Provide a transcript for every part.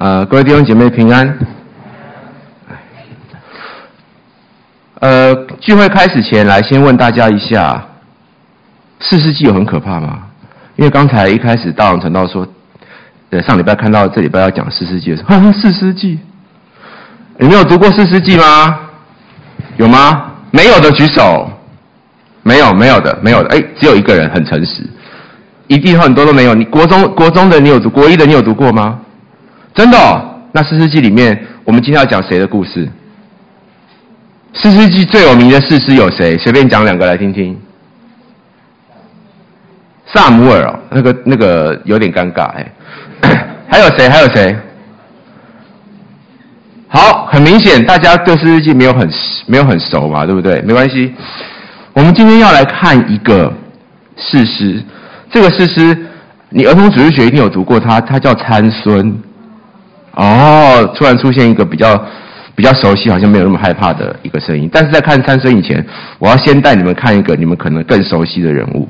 呃，各位弟兄姐妹平安。呃，聚会开始前，来先问大家一下，四世纪有很可怕吗？因为刚才一开始大王传道说，呃，上礼拜看到这礼拜要讲四世纪的时候，哈哈，士师记，你们有读过四世纪吗？有吗？没有的举手。没有，没有的，没有的。哎，只有一个人很诚实，一定很多都没有。你国中国中的你有读，国一的你有读过吗？真的哦？那《士师记》里面，我们今天要讲谁的故事？《士师记》最有名的士师有谁？随便讲两个来听听。萨姆尔哦，那个那个有点尴尬哎。还有谁？还有谁？好，很明显大家对《士师记》没有很没有很熟嘛，对不对？没关系，我们今天要来看一个士师。这个士师，你儿童主日学一定有读过他，他叫参孙。哦，突然出现一个比较比较熟悉，好像没有那么害怕的一个声音。但是在看三生以前，我要先带你们看一个你们可能更熟悉的人物。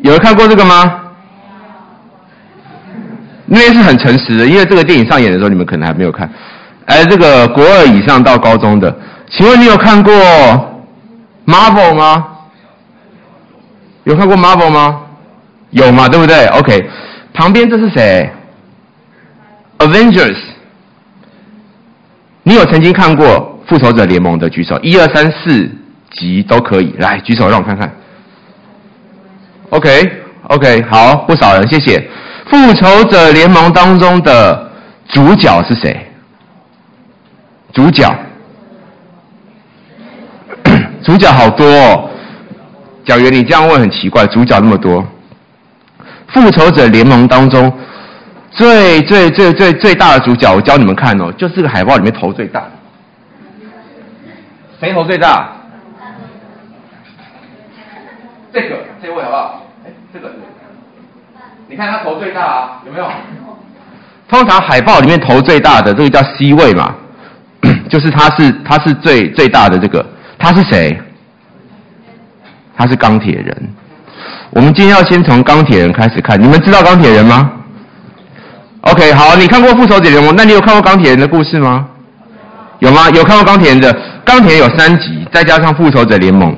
有人看过这个吗？那是很诚实的，因为这个电影上演的时候，你们可能还没有看。哎，这个国二以上到高中的，请问你有看过 Marvel 吗？有看过 Marvel 吗？有嘛，对不对？OK。旁边这是谁？Avengers，你有曾经看过《复仇者联盟》的举手，一二三四集都可以，来举手让我看看。OK OK，好，不少人，谢谢。《复仇者联盟》当中的主角是谁？主角，主角好多哦。小袁，你这样问很奇怪，主角那么多。复仇者联盟当中最最最最最大的主角，我教你们看哦，就是这个海报里面头最大。谁头最大？这个这位好不好？哎，这个，你看他头最大啊，有没有？通常海报里面头最大的这个叫 C 位嘛，就是他是他是最最大的这个，他是谁？他是钢铁人。我们今天要先从钢铁人开始看，你们知道钢铁人吗？OK，好，你看过复仇者联盟，那你有看过钢铁人的故事吗？有吗？有看过钢铁人的？钢铁人有三集，再加上复仇者联盟，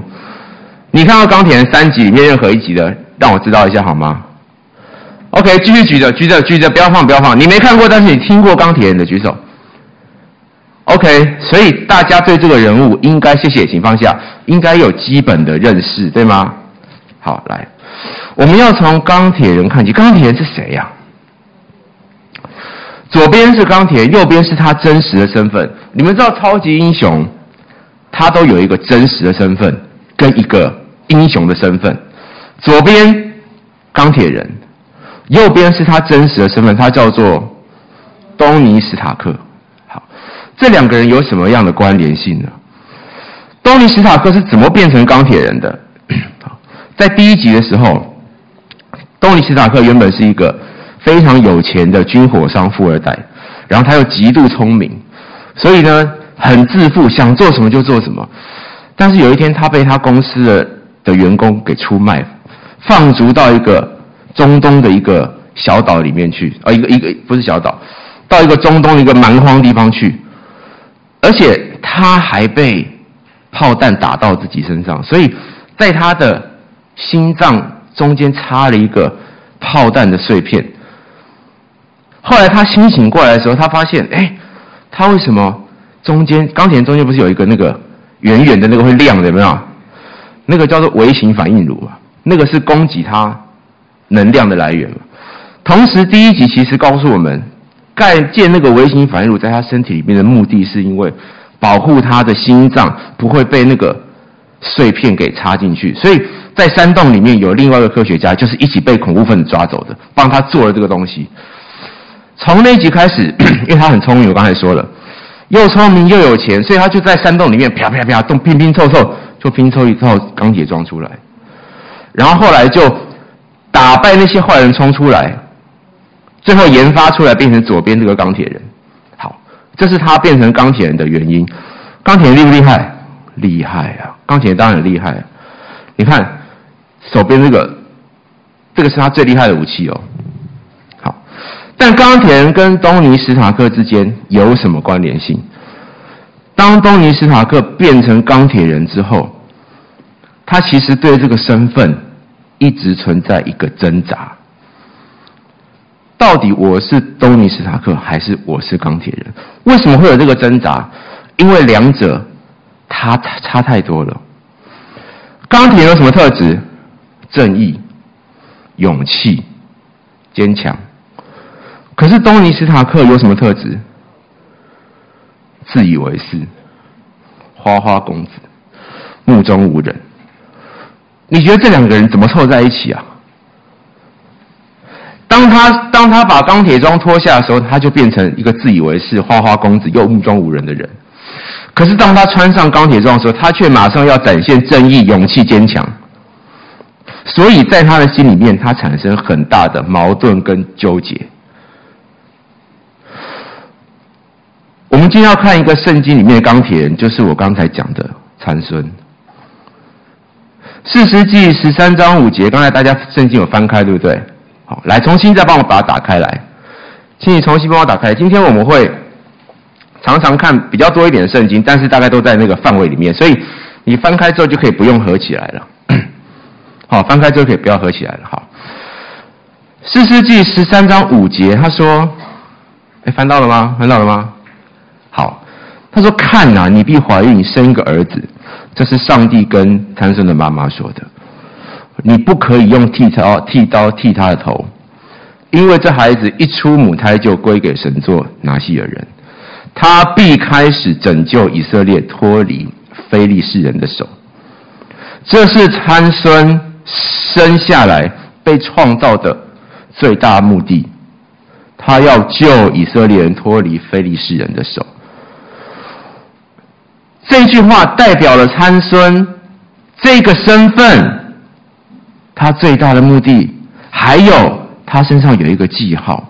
你看过钢铁人三集里面任何一集的，让我知道一下好吗？OK，继续举着，举着，举着，不要放，不要放。你没看过，但是你听过钢铁人的举手。OK，所以大家对这个人物应该，谢谢，请放下，应该有基本的认识，对吗？好，来。我们要从钢铁人看起，钢铁人是谁呀？左边是钢铁，右边是他真实的身份。你们知道超级英雄，他都有一个真实的身份跟一个英雄的身份。左边钢铁人，右边是他真实的身份，他叫做东尼史塔克。好，这两个人有什么样的关联性呢？东尼史塔克是怎么变成钢铁人的？在第一集的时候。东尼·史塔克原本是一个非常有钱的军火商富二代，然后他又极度聪明，所以呢很自负，想做什么就做什么。但是有一天，他被他公司的的员工给出卖，放逐到一个中东的一个小岛里面去，啊，一个一个不是小岛，到一个中东一个蛮荒地方去，而且他还被炮弹打到自己身上，所以在他的心脏。中间插了一个炮弹的碎片。后来他清醒过来的时候，他发现，哎，他为什么中间钢铁中间不是有一个那个圆圆的那个会亮的有没有？那个叫做微型反应炉啊，那个是供给他能量的来源嘛。同时，第一集其实告诉我们，盖建那个微型反应炉在他身体里面的目的是因为保护他的心脏不会被那个碎片给插进去，所以。在山洞里面有另外一个科学家，就是一起被恐怖分子抓走的，帮他做了这个东西。从那一集开始，因为他很聪明，我刚才说了，又聪明又有钱，所以他就在山洞里面啪啪啪动拼拼凑凑，就拼凑一套钢铁装出来。然后后来就打败那些坏人冲出来，最后研发出来变成左边这个钢铁人。好，这是他变成钢铁人的原因。钢铁人厉不厉害？厉害啊！钢铁当然厉害。你看。手边这个，这个是他最厉害的武器哦。好，但钢铁人跟东尼史塔克之间有什么关联性？当东尼史塔克变成钢铁人之后，他其实对这个身份一直存在一个挣扎：到底我是东尼史塔克，还是我是钢铁人？为什么会有这个挣扎？因为两者他差太多了。钢铁有什么特质？正义、勇气、坚强。可是东尼斯塔克有什么特质？自以为是，花花公子，目中无人。你觉得这两个人怎么凑在一起啊？当他当他把钢铁装脱下的时候，他就变成一个自以为是、花花公子又目中无人的人。可是当他穿上钢铁装的时候，他却马上要展现正义、勇气、坚强。所以在他的心里面，他产生很大的矛盾跟纠结。我们今天要看一个圣经里面的钢铁人，就是我刚才讲的参孙。士师记十三章五节，刚才大家圣经有翻开，对不对？好，来重新再帮我把它打开来，请你重新帮我打开。今天我们会常常看比较多一点的圣经，但是大概都在那个范围里面，所以你翻开之后就可以不用合起来了。好，翻开之后可以不要合起来了。好，士师记十三章五节，他说：“哎，翻到了吗？翻到了吗？”好，他说：“看呐，你必怀孕生一个儿子，这是上帝跟参孙的妈妈说的。你不可以用剃刀剃刀剃他的头，因为这孩子一出母胎就归给神做拿细耳人，他必开始拯救以色列脱离非利士人的手。这是参孙生下来被创造的最大目的，他要救以色列人脱离非利士人的手。”这句话代表了参孙这个身份，他最大的目的，还有他身上有一个记号，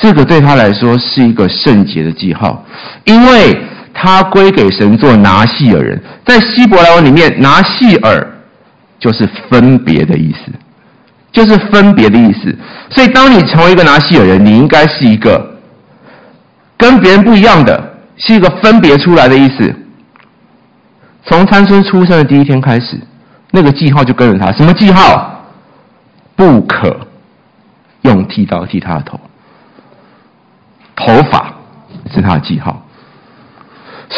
这个对他来说是一个圣洁的记号，因为他归给神做拿细耳人，在希伯来文里面，拿细耳就是分别的意思，就是分别的意思。所以，当你成为一个拿西尔人，你应该是一个跟别人不一样的。是一个分别出来的意思。从参孙出生的第一天开始，那个记号就跟着他。什么记号？不可用剃刀剃他的头，头发是他的记号。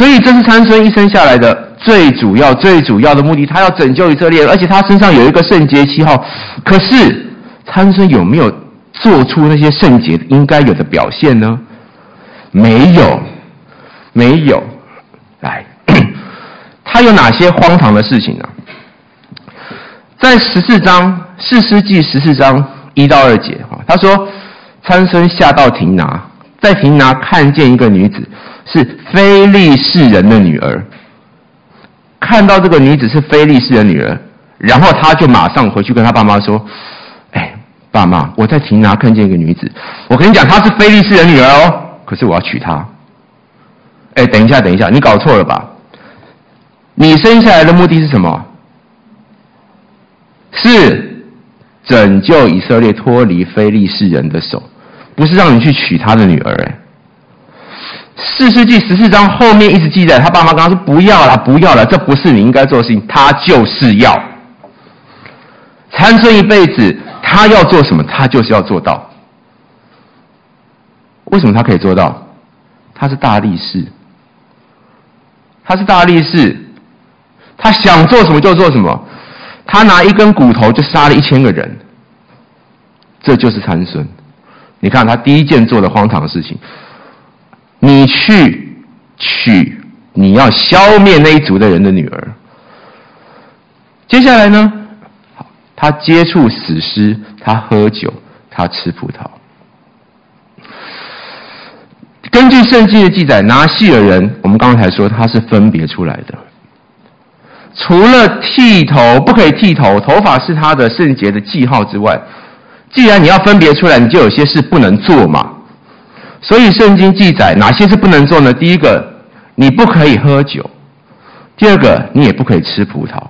所以这是参孙一生下来的最主要、最主要的目的。他要拯救以色列，而且他身上有一个圣洁七号。可是参孙有没有做出那些圣洁应该有的表现呢？没有。没有，来，他有哪些荒唐的事情呢？在十四章四世纪十四章一到二节，哈，他说参孙下到亭拿，在亭拿看见一个女子是非利士人的女儿，看到这个女子是非利士人的女儿，然后他就马上回去跟他爸妈说：“哎，爸妈，我在亭拿看见一个女子，我跟你讲，她是非利士人女儿哦，可是我要娶她。”哎，等一下，等一下，你搞错了吧？你生下来的目的是什么？是拯救以色列脱离非利士人的手，不是让你去娶他的女儿。哎，四世纪十四章后面一直记载，他爸妈刚刚说不要了，不要了，这不是你应该做的事情。他就是要参孙一辈子，他要做什么，他就是要做到。为什么他可以做到？他是大力士。他是大力士，他想做什么就做什么，他拿一根骨头就杀了一千个人，这就是参孙。你看他第一件做的荒唐的事情，你去娶你要消灭那一族的人的女儿。接下来呢，他接触死尸，他喝酒，他吃葡萄。根据圣经的记载，拿细耳人，我们刚才说他是分别出来的。除了剃头不可以剃头，头发是他的圣洁的记号之外，既然你要分别出来，你就有些事不能做嘛。所以圣经记载哪些是不能做呢？第一个，你不可以喝酒；第二个，你也不可以吃葡萄。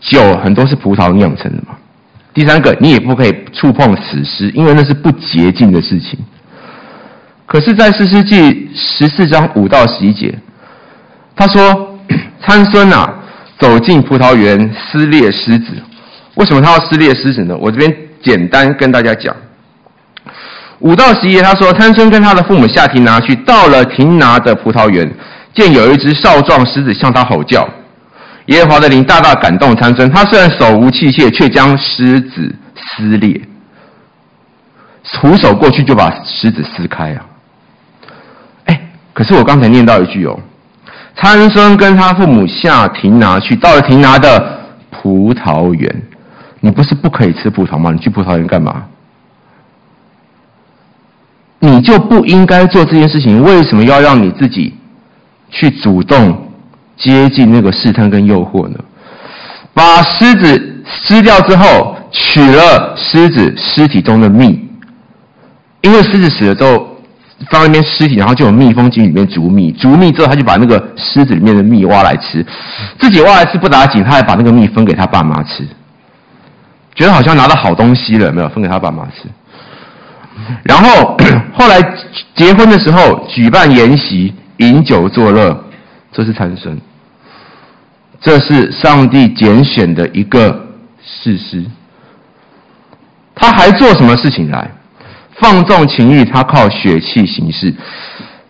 酒很多是葡萄酿成的嘛，第三个，你也不可以触碰死尸，因为那是不洁净的事情。可是，在士师记十四章五到十一节，他说 参孙啊，走进葡萄园撕裂狮子。为什么他要撕裂狮子呢？我这边简单跟大家讲。五到十一，他说参孙跟他的父母下亭拿去，到了亭拿的葡萄园，见有一只少壮狮子向他吼叫。耶和华的灵大大感动参孙，他虽然手无器械，却将狮子撕裂，徒手过去就把狮子撕开啊！哎，可是我刚才念到一句哦，参孙跟他父母下亭拿去，到了亭拿的葡萄园，你不是不可以吃葡萄吗？你去葡萄园干嘛？你就不应该做这件事情，为什么要让你自己去主动？接近那个试探跟诱惑呢？把狮子撕掉之后，取了狮子尸体中的蜜，因为狮子死了之后放那边尸体，然后就有蜜蜂进里面逐蜜，逐蜜之后他就把那个狮子里面的蜜挖来吃，自己挖来吃不打紧，他还把那个蜜分给他爸妈吃，觉得好像拿到好东西了，没有分给他爸妈吃。然后 后来结婚的时候举办筵席，饮酒作乐，这是产生。这是上帝拣选的一个事实，他还做什么事情来？放纵情欲，他靠血气行事。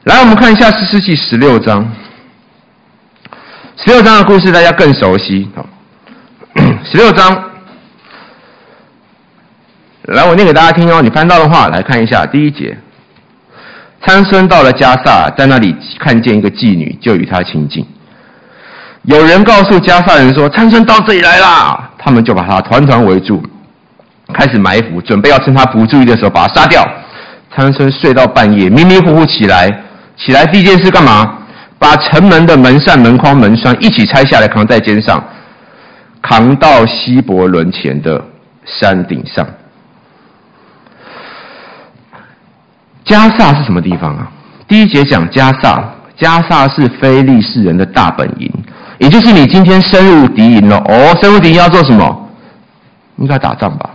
来，我们看一下士师记十六章。十六章的故事大家更熟悉。十六章，来，我念给大家听哦。你翻到的话，来看一下第一节。参孙到了迦萨，在那里看见一个妓女，就与她亲近。有人告诉迦萨人说：“参孙到这里来啦！”他们就把他团团围住，开始埋伏，准备要趁他不注意的时候把他杀掉。参孙睡到半夜，迷迷糊糊起来，起来第一件事干嘛？把城门的门扇、门框、门栓一起拆下来，扛在肩上，扛到希伯仑前的山顶上。加萨是什么地方啊？第一节讲加萨，加萨是非利士人的大本营。也就是你今天深入敌营了哦，深入敌营要做什么？应该打仗吧？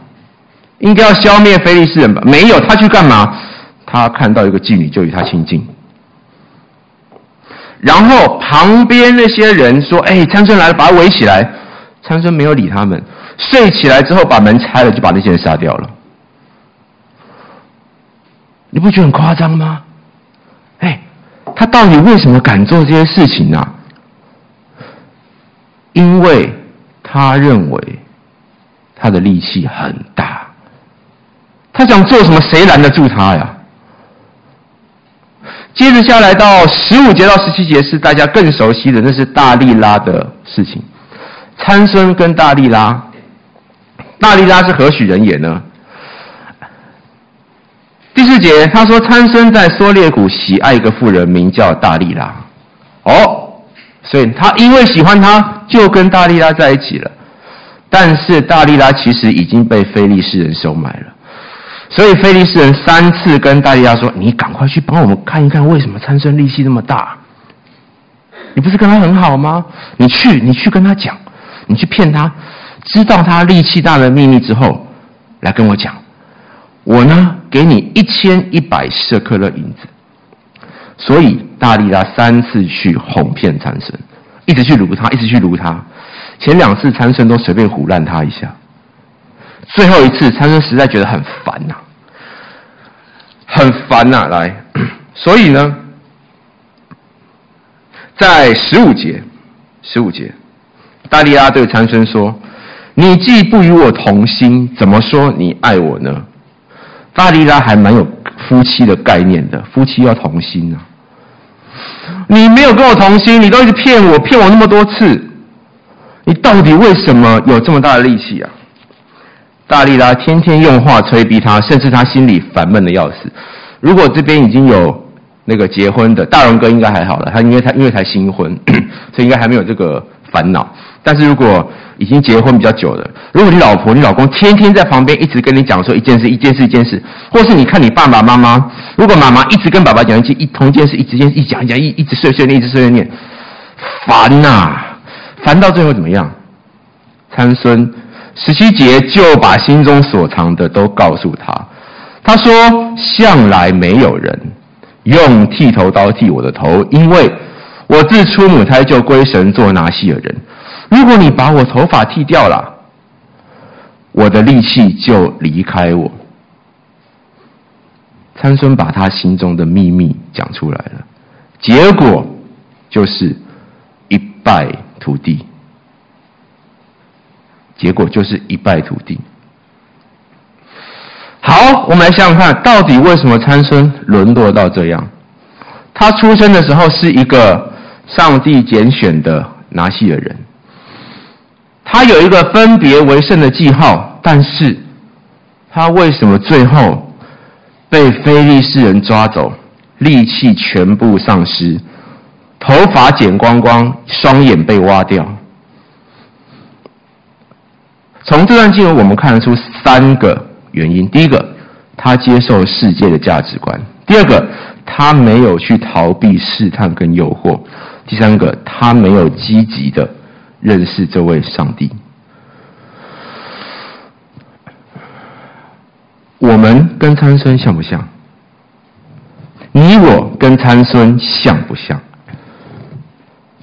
应该要消灭非利士人吧？没有，他去干嘛？他看到一个妓女，就与他亲近。然后旁边那些人说：“哎，参孙来了，把他围起来。”参孙没有理他们，睡起来之后把门拆了，就把那些人杀掉了。你不觉得很夸张吗？哎，他到底为什么敢做这些事情呢、啊？因为他认为他的力气很大，他想做什么，谁拦得住他呀？接着下来到十五节到十七节是大家更熟悉的，那是大利拉的事情。参孙跟大利拉，大利拉是何许人也呢？第四节他说，参孙在梭列谷喜爱一个妇人，名叫大利拉。哦。所以他因为喜欢她，就跟大利拉在一起了。但是大利拉其实已经被菲利士人收买了。所以菲利士人三次跟大利拉说：“你赶快去帮我们看一看，为什么参孙力气那么大？你不是跟他很好吗？你去，你去跟他讲，你去骗他，知道他力气大的秘密之后，来跟我讲。我呢，给你一千一百舍克勒银子。”所以大力拉三次去哄骗参孙，一直去掳他，一直去掳他。前两次参孙都随便唬烂他一下，最后一次参孙实在觉得很烦呐、很烦呐、来，所以呢，在十五节，十五节，大力拉对参孙说：“你既不与我同心，怎么说你爱我呢？”大利拉还蛮有。夫妻的概念的，夫妻要同心啊！你没有跟我同心，你都一直骗我，骗我那么多次，你到底为什么有这么大的力气啊？大利拉天天用话催逼他，甚至他心里烦闷的要死。如果这边已经有那个结婚的大荣哥，应该还好了，他因为他因为才新婚，所以应该还没有这个烦恼。但是如果已经结婚比较久了，如果你老婆、你老公天天在旁边一直跟你讲说一件事、一件事、一件事，或是你看你爸爸妈妈，如果妈妈一直跟爸爸讲一件一同一件事，一直一一讲一讲一一直碎碎念，一直碎碎念，烦呐、烦到最后怎么样？参孙十七节就把心中所藏的都告诉他。他说：“向来没有人用剃头刀剃我的头，因为我自出母胎就归神做拿细耳人。如果你把我头发剃掉了，我的力气就离开我。”参孙把他心中的秘密讲出来了，结果就是一败涂地。结果就是一败涂地。好，我们来想想看，到底为什么参孙沦落到这样？他出生的时候是一个上帝拣选的拿细耳人，他有一个分别为圣的记号，但是他为什么最后被非利士人抓走，力气全部丧失，头发剪光光，双眼被挖掉？从这段经文，我们看得出三个原因：第一个，他接受世界的价值观；第二个，他没有去逃避试探跟诱惑；第三个，他没有积极的认识这位上帝。我们跟参孙像不像？你我跟参孙像不像？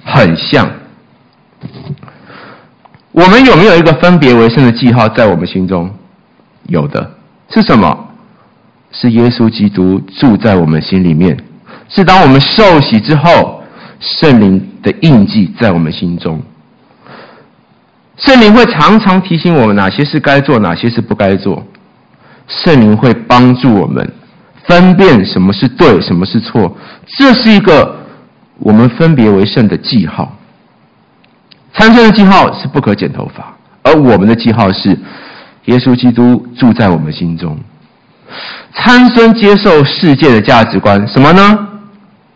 很像。我们有没有一个分别为圣的记号在我们心中？有的，是什么？是耶稣基督住在我们心里面，是当我们受洗之后，圣灵的印记在我们心中。圣灵会常常提醒我们哪些是该做，哪些是不该做。圣灵会帮助我们分辨什么是对，什么是错。这是一个我们分别为圣的记号。参孙的记号是不可剪头发，而我们的记号是耶稣基督住在我们心中。参孙接受世界的价值观，什么呢？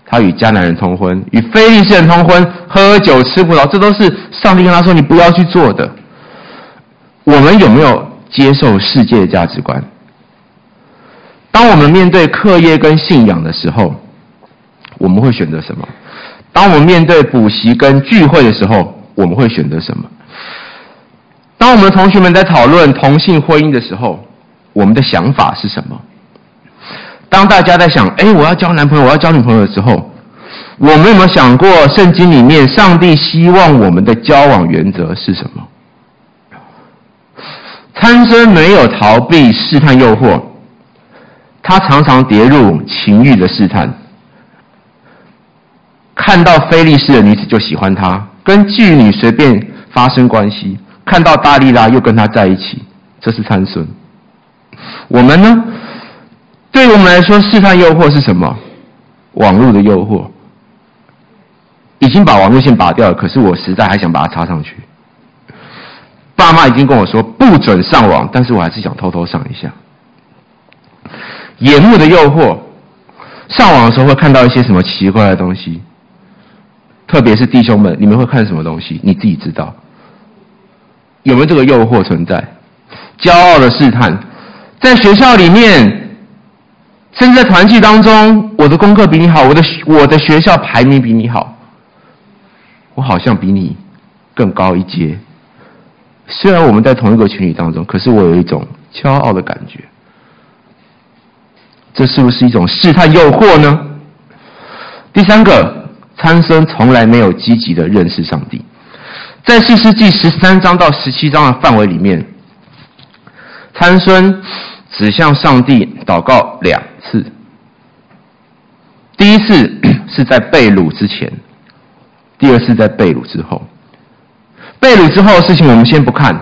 他与迦南人通婚，与非利士人通婚，喝酒吃葡萄，这都是上帝跟他说你不要去做的。我们有没有接受世界的价值观？当我们面对课业跟信仰的时候，我们会选择什么？当我们面对补习跟聚会的时候，我们会选择什么？当我们同学们在讨论同性婚姻的时候，我们的想法是什么？当大家在想“哎，我要交男朋友，我要交女朋友”的时候，我们有没有想过圣经里面上帝希望我们的交往原则是什么？参孙没有逃避试探诱惑，他常常跌入情欲的试探，看到非利士的女子就喜欢她。跟妓女随便发生关系，看到大利拉又跟他在一起，这是参孙。我们呢？对于我们来说，试探诱惑是什么？网络的诱惑。已经把网络线拔掉了，可是我实在还想把它插上去。爸妈已经跟我说不准上网，但是我还是想偷偷上一下。眼目的诱惑，上网的时候会看到一些什么奇怪的东西。特别是弟兄们，你们会看什么东西？你自己知道，有没有这个诱惑存在？骄傲的试探，在学校里面，甚至在团契当中，我的功课比你好，我的我的学校排名比你好，我好像比你更高一阶。虽然我们在同一个群体当中，可是我有一种骄傲的感觉。这是不是一种试探诱惑呢？第三个。参孙从来没有积极的认识上帝，在士师记十三章到十七章的范围里面，参孙只向上帝祷告两次。第一次 是在被掳之前，第二次在被掳之后。被掳之后的事情我们先不看，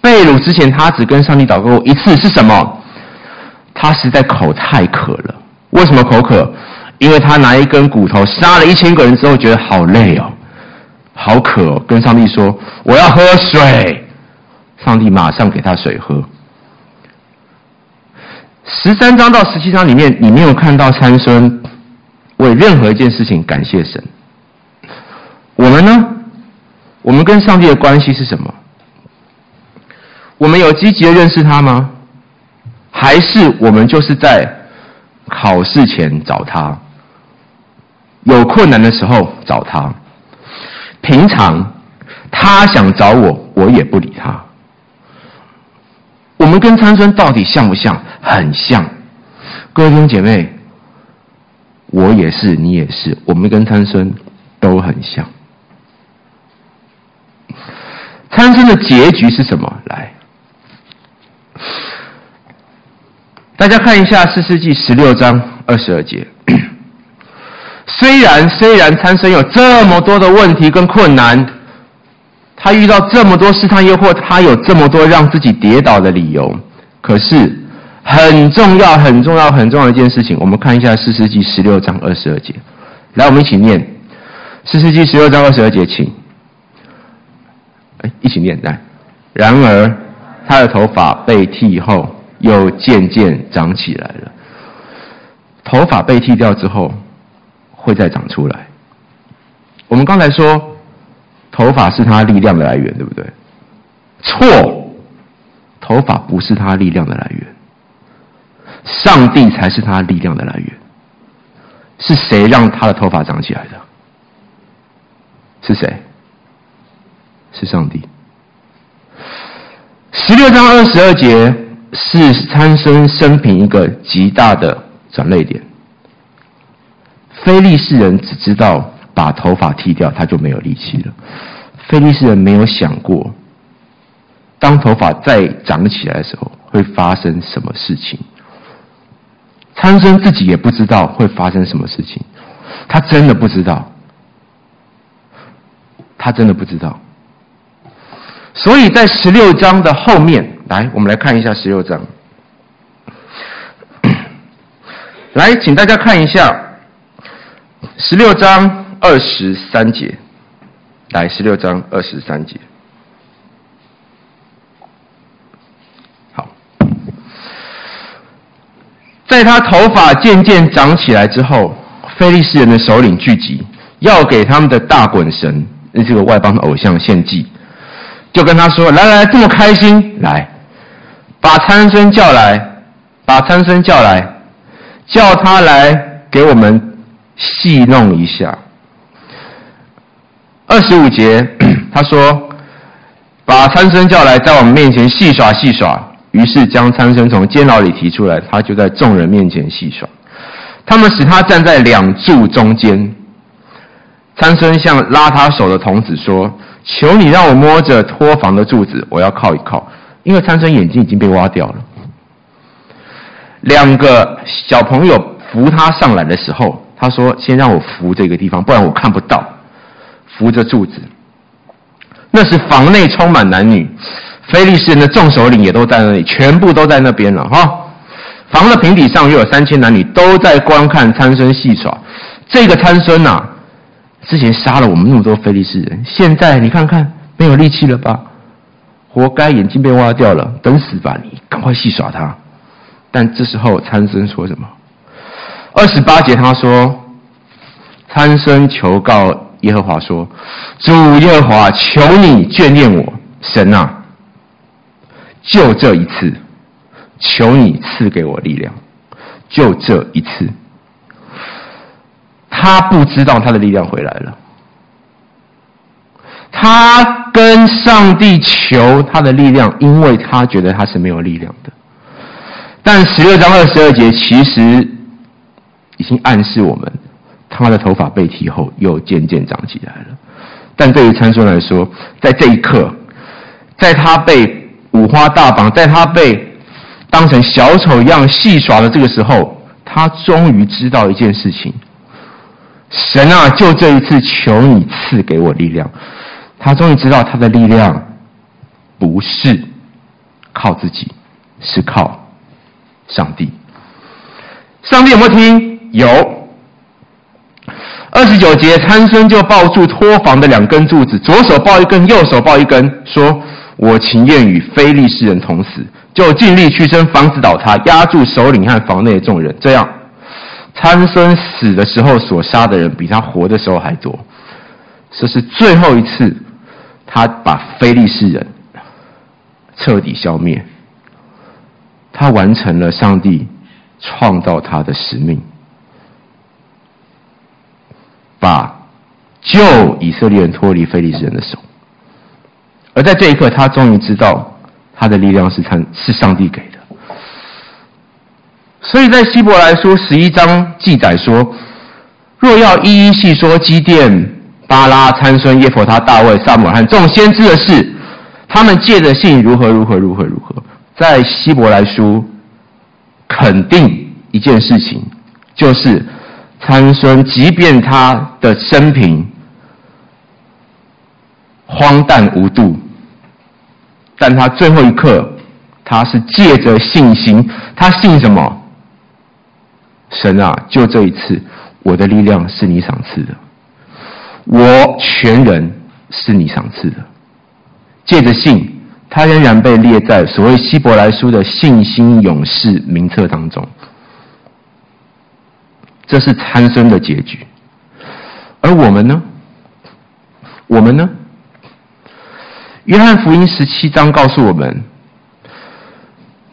被掳之前他只跟上帝祷告过一次，是什么？他实在口太渴了。为什么口渴？因为他拿一根骨头杀了一千个人之后，觉得好累哦，好渴哦，跟上帝说：“我要喝水。”上帝马上给他水喝。十三章到十七章里面，你没有看到参孙为任何一件事情感谢神。我们呢？我们跟上帝的关系是什么？我们有积极的认识他吗？还是我们就是在考试前找他？有困难的时候找他，平常他想找我，我也不理他。我们跟参孙到底像不像？很像。各位弟兄姐妹，我也是，你也是，我们跟参孙都很像。参孙的结局是什么？来，大家看一下《四世纪》十六章二十二节。虽然虽然参孙有这么多的问题跟困难，他遇到这么多试探诱惑，他有这么多让自己跌倒的理由，可是很重要、很重要、很重要的一件事情，我们看一下《四世纪》十六章二十二节。来，我们一起念《四世纪》十六章二十二节，请。一起念来。然而，他的头发被剃后，又渐渐长起来了。头发被剃掉之后。会再长出来。我们刚才说，头发是他力量的来源，对不对？错，头发不是他力量的来源，上帝才是他力量的来源。是谁让他的头发长起来的？是谁？是上帝。十六章二十二节是参生生平一个极大的转捩点。非利士人只知道把头发剃掉，他就没有力气了。菲利士人没有想过，当头发再长起来的时候会发生什么事情。参孙自己也不知道会发生什么事情，他真的不知道，他真的不知道。所以在十六章的后面，来，我们来看一下十六章。来，请大家看一下。十六章二十三节，来，十六章二十三节。好，在他头发渐渐长起来之后，非利士人的首领聚集，要给他们的大衮神，那这个外邦偶像献祭，就跟他说：“来来，这么开心，来，把参孙叫来，把参孙叫来，叫他来给我们。”戏弄一下。二十五节，他说：“把参生叫来，在我们面前戏耍戏耍。”于是将参生从监牢里提出来，他就在众人面前戏耍。他们使他站在两柱中间。参生向拉他手的童子说：“求你让我摸着托房的柱子，我要靠一靠。”因为参生眼睛已经被挖掉了。两个小朋友扶他上来的时候。他说：“先让我扶这个地方，不然我看不到。扶着柱子，那是房内充满男女，非利士人的众首领也都在那里，全部都在那边了哈。房的平底上又有三千男女，都在观看参孙戏耍。这个参孙呐，之前杀了我们那么多非利士人，现在你看看没有力气了吧？活该，眼睛被挖掉了，等死吧你！赶快戏耍他。但这时候参孙说什么？”二十八节，他说：“参孙求告耶和华说，主耶和华，求你眷恋我，神啊，就这一次，求你赐给我力量，就这一次。”他不知道他的力量回来了，他跟上帝求他的力量，因为他觉得他是没有力量的。但十六章二十二节其实。已经暗示我们，他的头发被剃后又渐渐长起来了。但对于参孙来说，在这一刻，在他被五花大绑，在他被当成小丑一样戏耍的这个时候，他终于知道一件事情：神啊，就这一次，求你赐给我力量。他终于知道他的力量不是靠自己，是靠上帝。上帝有没有听？有二十九节，参孙就抱住托房的两根柱子，左手抱一根，右手抱一根，说：“我情愿与非利士人同死。”就尽力屈身，房子倒塌，压住首领和房内的众人。这样，参孙死的时候所杀的人比他活的时候还多。这是最后一次，他把非利士人彻底消灭。他完成了上帝创造他的使命。把救以色列人脱离非利士人的手，而在这一刻，他终于知道他的力量是参是上帝给的。所以在希伯来书十一章记载说，若要一一细说基甸、巴拉、参孙、耶佛他、大卫、撒母耳和众先知的事，他们借着信如何如何如何如何，在希伯来书肯定一件事情，就是参孙，即便他的生平荒诞无度，但他最后一刻，他是借着信心，他信什么？神啊，就这一次，我的力量是你赏赐的。我全人是你赏赐的，借着信，他仍然被列在所谓希伯来书的信心勇士名册当中。这是参孙的结局，而我们呢？我们呢？约翰福音十七章告诉我们，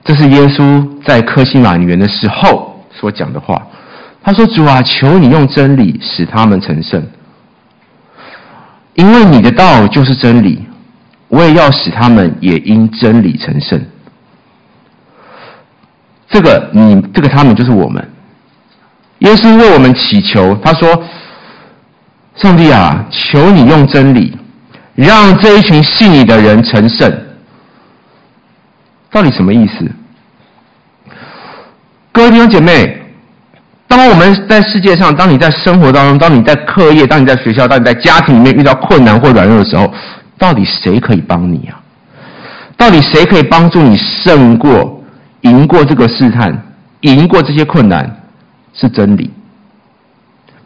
这是耶稣在科西马园的时候所讲的话。他说：“主啊，求你用真理使他们成圣。”因为你的道就是真理，我也要使他们也因真理成圣。这个你，这个他们就是我们。耶稣为我们祈求，他说：“上帝啊，求你用真理，让这一群信你的人成圣。”到底什么意思？各位弟兄姐妹。当我们在世界上，当你在生活当中，当你在课业，当你在学校，当你在家庭里面遇到困难或软弱的时候，到底谁可以帮你啊？到底谁可以帮助你胜过、赢过这个试探、赢过这些困难？是真理。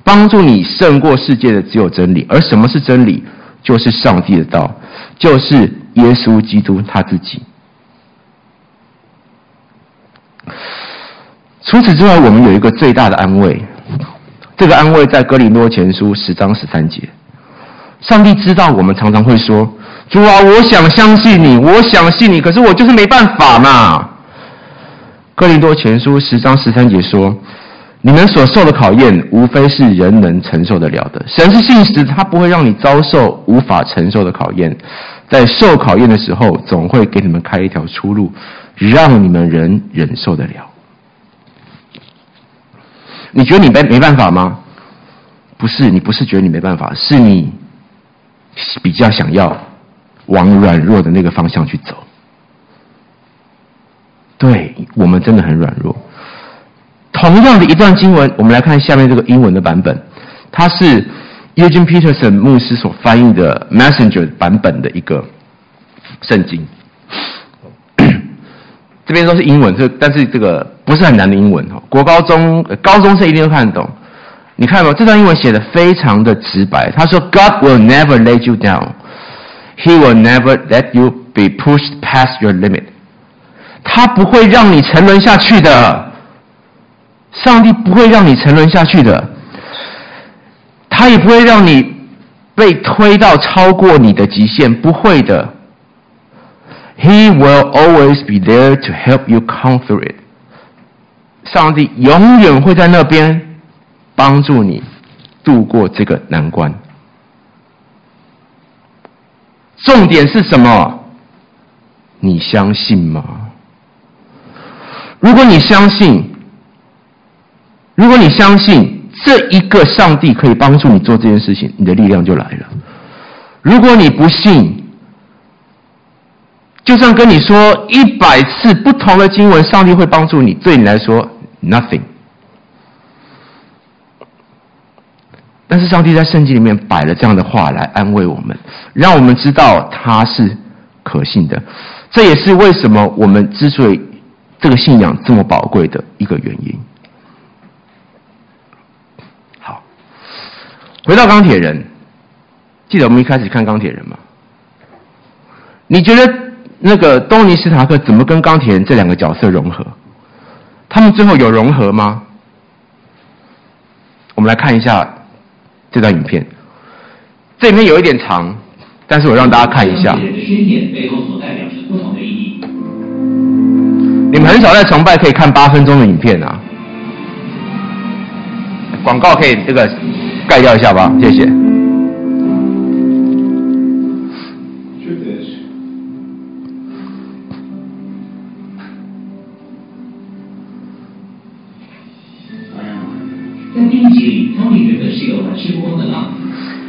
帮助你胜过世界的只有真理，而什么是真理？就是上帝的道，就是耶稣基督他自己。除此之外，我们有一个最大的安慰。这个安慰在哥林多前书十章十三节。上帝知道我们常常会说：“主啊，我想相信你，我想信你，可是我就是没办法嘛。”哥林多前书十章十三节说：“你们所受的考验，无非是人能承受得了的。神是信实，他不会让你遭受无法承受的考验。在受考验的时候，总会给你们开一条出路，让你们人忍受得了。”你觉得你没没办法吗？不是，你不是觉得你没办法，是你比较想要往软弱的那个方向去走。对，我们真的很软弱。同样的一段经文，我们来看下面这个英文的版本，它是 Eugene Peterson 牧师所翻译的 Messenger 版本的一个圣经。这边都是英文，这但是这个不是很难的英文哈。国高中、高中生一定都看得懂。你看没有？这段英文写的非常的直白。他说：“God will never let you down. He will never let you be pushed past your limit.” 他不会让你沉沦下去的。上帝不会让你沉沦下去的。他也不会让你被推到超过你的极限，不会的。He will always be there to help you come through it。上帝永远会在那边帮助你度过这个难关。重点是什么？你相信吗？如果你相信，如果你相信这一个上帝可以帮助你做这件事情，你的力量就来了。如果你不信，就算跟你说一百次不同的经文，上帝会帮助你，对你来说 nothing。但是上帝在圣经里面摆了这样的话来安慰我们，让我们知道他是可信的。这也是为什么我们之所以这个信仰这么宝贵的一个原因。好，回到钢铁人，记得我们一开始看钢铁人吗？你觉得？那个东尼·斯塔克怎么跟钢铁人这两个角色融合？他们最后有融合吗？我们来看一下这段影片。这里面有一点长，但是我让大家看一下。你们很少在崇拜可以看八分钟的影片啊。广告可以这个盖掉一下吧，谢谢。在第一集里，钢铁原本是有吃不光的浪，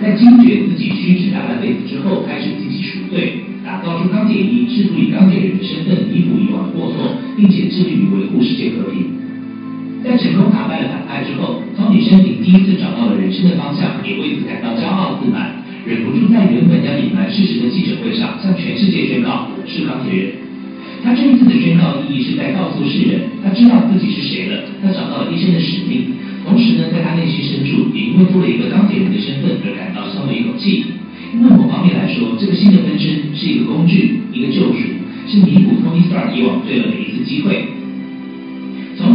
在惊觉自己虚掷打半辈子之后，开始积极赎罪，打造出钢铁人，试图以钢铁人的身份弥补以往的过错，并且致力于维护世界和平。在成功打败了反派之后。，Tony 深信第一次找到了人生的方向，也为此感到骄傲自满，忍不住在原本要隐瞒事实的记者会上，向全世界宣告：“是钢铁人。”他这一次的宣告意义是在告诉世人，他知道自己是谁了，他找到了一生的使命。同时呢，在他内心深处，也因为多了一个钢铁人的身份而感到松了一口气。因为某方面来说，这个新的分身是一个工具，一个救赎，是弥补 Tony Stark 以往罪恶的一次机会。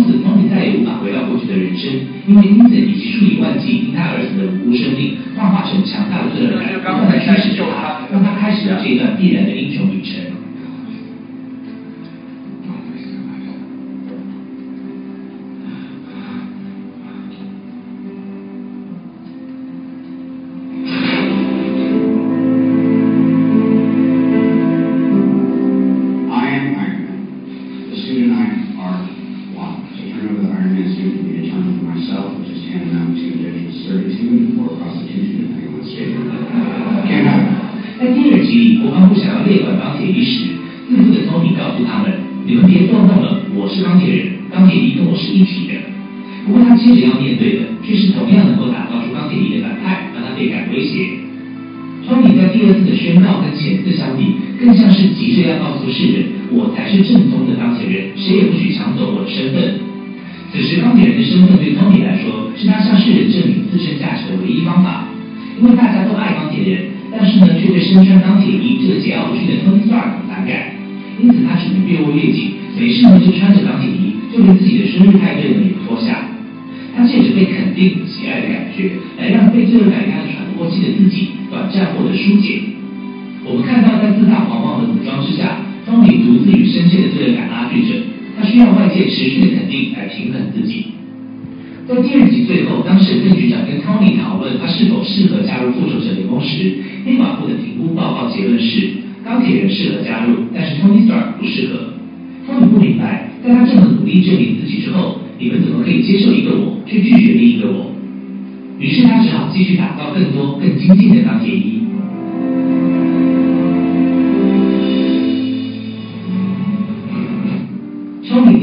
从此，Tony 再也无法回到过去的人生，因为 Vincent 以及数以万计因他而死的无辜生命，幻化成强大的罪恶感，不断的驱使着他，让他开始了这一段必然的英雄旅程。不信任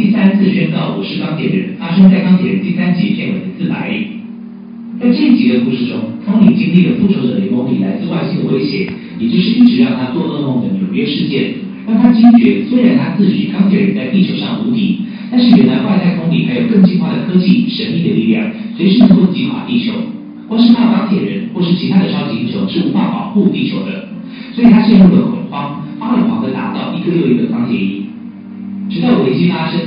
第三次宣告我是钢铁人，发生在钢铁人第三集片尾的自白。在这一集的故事中，通灵经历了复仇者联盟里来自外星的威胁，也就是一直让他做噩梦的纽约事件，让他惊觉，虽然他自诩钢铁人在地球上无敌，但是原来外太空里还有更进化的科技、神秘的力量，随时能够击垮地球。光是怕钢铁人，或是其他的超级英雄是无法保护地球的，所以他陷入了恐慌，发了狂的打造一个又一个钢铁衣。直到危机发生，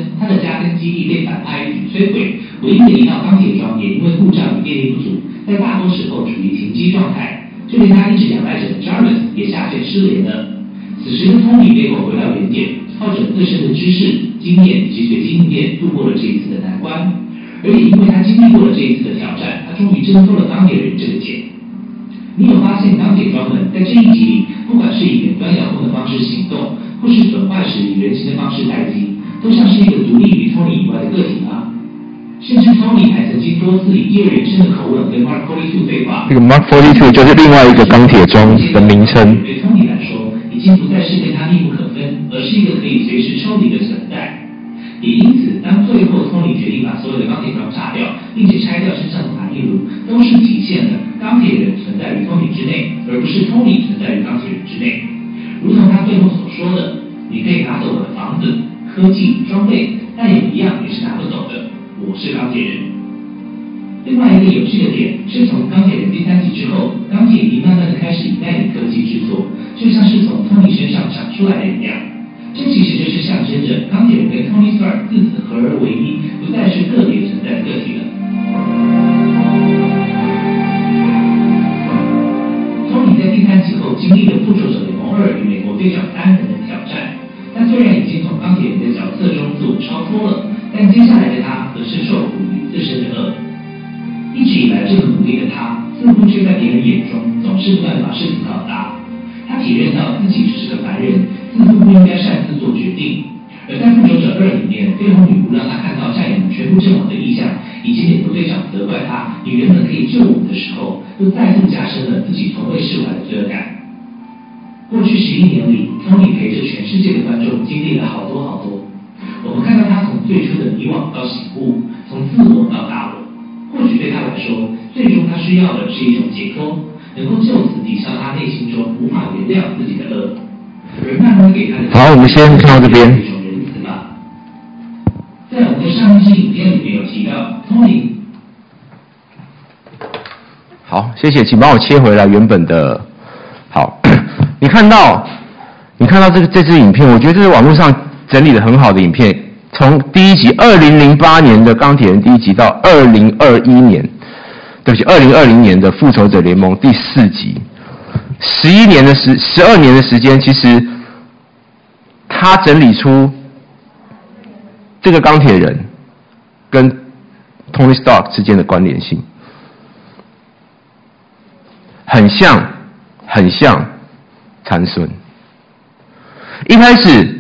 基地被反派摧毁，唯一的一道钢铁桩也因为故障与电力不足，在大多时候处于停机状态。就连他一直仰赖着的 Jarvis 也下线失联了。此时的 Tony 被迫回到原点，靠着自身的知识、经验及随经验度过了这一次的难关。而也因为他经历过了这一次的挑战，他终于挣脱了钢铁人这个茧。你有发现钢铁装们在这一集里，不管是以远端遥控的方式行动，或是损坏时以人形的方式待机，Mark Forty Two 对话 mark forty two 就是另外一个钢铁装的名称。对 Tony 来说，已经不再是跟他密不可分，而是一个可以随时抽离的存在。也因此，当最后 Tony 决定把所有的钢铁装炸掉，并且拆掉身上的反应炉，都是体现了钢铁人存在于 Tony 之内，而不是 Tony 存在于钢铁人之内。如同他最后所说的：“你可以拿走我的房子、科技、装备，但有一样也是拿不走的，我是钢铁人。”另外一个有趣的点是从钢铁人第三集之后，钢铁衣慢慢的开始以代理科技制作，就像是从 Tony 身上长出来的一样。这其实就是象征着钢铁人跟 Tony Stark 自此合而为一，不再是个别存在的个体了。Tony 在第三集后经历了复仇者联盟二与美国队长三人的挑战，但虽然已钢铁人的角色中自我超脱了，但接下来的他则是受苦于自身的恶。一直以来这么努力的他，似乎却在别人眼中总是不断把事情搞大。他体认到自己只是个凡人，似乎不应该擅自做决定。而在《复仇者二》里面，绯红女巫让他看到战友全部阵亡的意象，以及美国队长责怪他你原本可以救我们的时候，又再度加深了自己从未释怀的罪恶感。过去十一年里，Tony 陪着全世界的观众经历了好多好多。我们看到他从最初的迷惘到醒悟，从自我到大我。或许对他来说，最终他需要的是一种解脱，能够就此抵消他内心中无法原谅自己的恶。而慢慢给他的好，我们先看到这边。在我们的上一期影片里面有提到，Tony。好，谢谢，请帮我切回来原本的。你看到，你看到这个这支影片，我觉得这是网络上整理的很好的影片。从第一集二零零八年的钢铁人第一集到二零二一年，对不起，二零二零年的复仇者联盟第四集，十一年的时，十二年的时间，其实他整理出这个钢铁人跟 Tony Stark 之间的关联性。很像，很像参孙。一开始，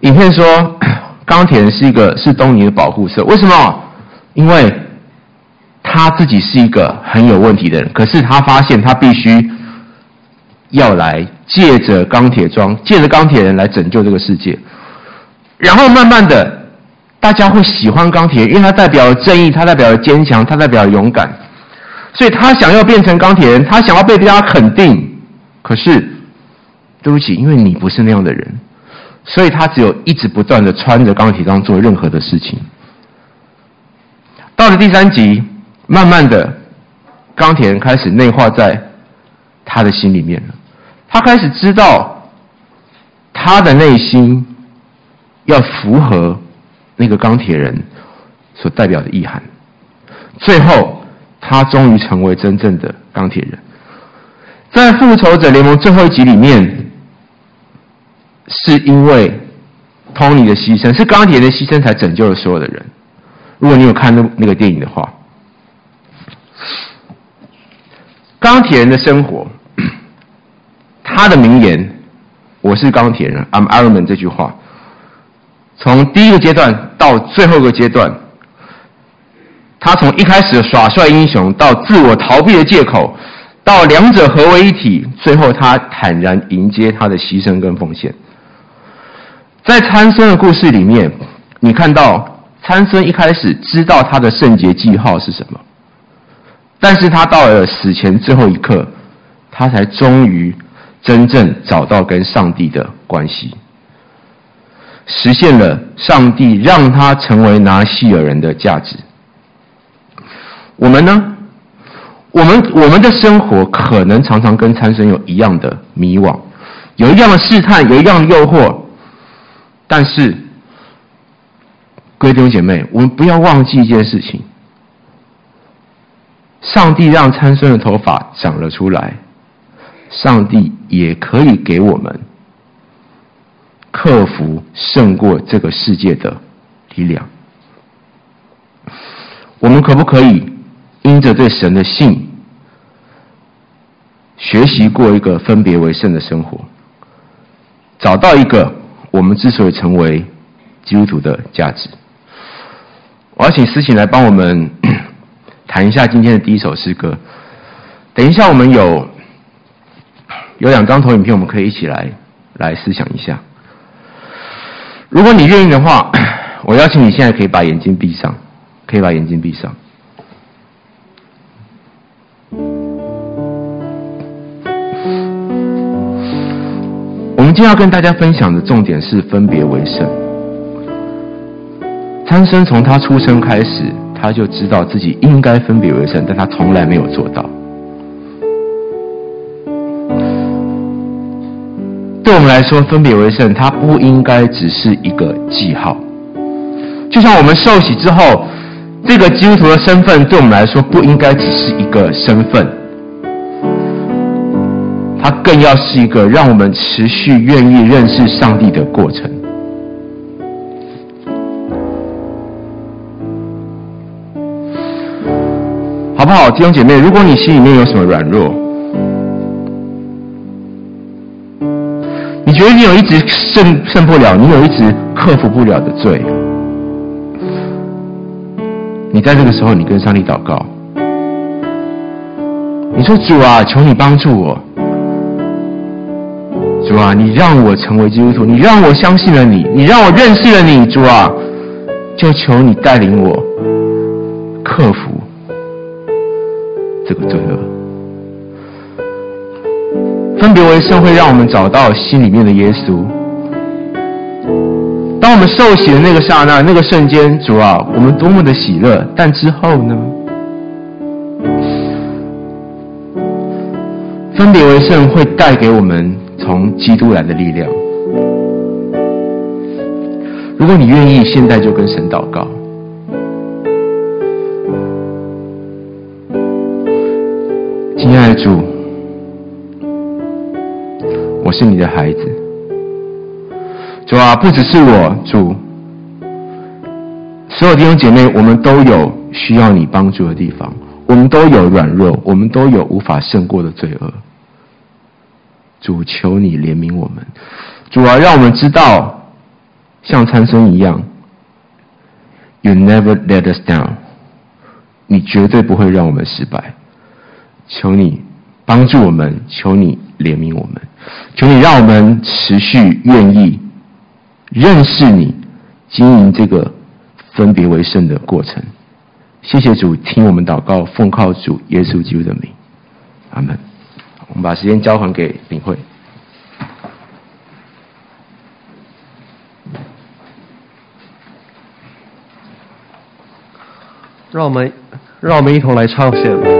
影片说钢铁人是一个是东尼的保护色，为什么？因为他自己是一个很有问题的人，可是他发现他必须要来借着钢铁装，借着钢铁人来拯救这个世界。然后慢慢的，大家会喜欢钢铁，因为他代表正义，他代表坚强，他代表勇敢。所以他想要变成钢铁人，他想要被大家肯定。可是，对不起，因为你不是那样的人，所以他只有一直不断的穿着钢铁装做任何的事情。到了第三集，慢慢的，钢铁人开始内化在他的心里面了。他开始知道他的内心要符合那个钢铁人所代表的意涵。最后。他终于成为真正的钢铁人，在复仇者联盟最后一集里面，是因为托尼的牺牲，是钢铁人的牺牲才拯救了所有的人。如果你有看那那个电影的话，钢铁人的生活，他的名言“我是钢铁人 ”，I'm Iron Man 这句话，从第一个阶段到最后一个阶段。他从一开始的耍帅英雄，到自我逃避的借口，到两者合为一体，最后他坦然迎接他的牺牲跟奉献。在参孙的故事里面，你看到参孙一开始知道他的圣洁记号是什么，但是他到了死前最后一刻，他才终于真正找到跟上帝的关系，实现了上帝让他成为拿细耳人的价值。我们呢？我们我们的生活可能常常跟参孙有一样的迷惘，有一样的试探，有一样的诱惑。但是，各位弟兄姐妹，我们不要忘记一件事情：上帝让参孙的头发长了出来，上帝也可以给我们克服胜过这个世界的力量。我们可不可以？因着对神的信，学习过一个分别为圣的生活，找到一个我们之所以成为基督徒的价值。我要请思琴来帮我们 谈一下今天的第一首诗歌。等一下，我们有有两张投影片，我们可以一起来来思想一下。如果你愿意的话，我邀请你现在可以把眼睛闭上，可以把眼睛闭上。今天要跟大家分享的重点是分别为圣。参生从他出生开始，他就知道自己应该分别为圣，但他从来没有做到。对我们来说，分别为圣，它不应该只是一个记号。就像我们受洗之后，这个基督徒的身份，对我们来说，不应该只是一个身份。它更要是一个让我们持续愿意认识上帝的过程，好不好，弟兄姐妹？如果你心里面有什么软弱，你觉得你有一直胜胜不了，你有一直克服不了的罪，你在这个时候，你跟上帝祷告，你说：“主啊，求你帮助我。主啊，你让我成为基督徒，你让我相信了你，你让我认识了你。主啊，就求你带领我克服这个罪恶。”分别为圣会让我们找到心里面的耶稣。当我们受洗的那个刹那、那个瞬间，主啊，我们多么的喜乐！但之后呢？分别为圣会带给我们从基督来的力量。如果你愿意，现在就跟神祷告。亲爱的主。我是你的孩子，主啊，不只是我，主，所有弟兄姐妹，我们都有需要你帮助的地方，我们都有软弱，我们都有无法胜过的罪恶。主，求你怜悯我们，主啊，让我们知道，像参孙一样，You never let us down，你绝对不会让我们失败。求你帮助我们，求你怜悯我们。求你让我们持续愿意认识你，经营这个分别为圣的过程。谢谢主，听我们祷告，奉靠主耶稣基督的名，阿门。我们把时间交还给领会。让我们让我们一同来唱谢。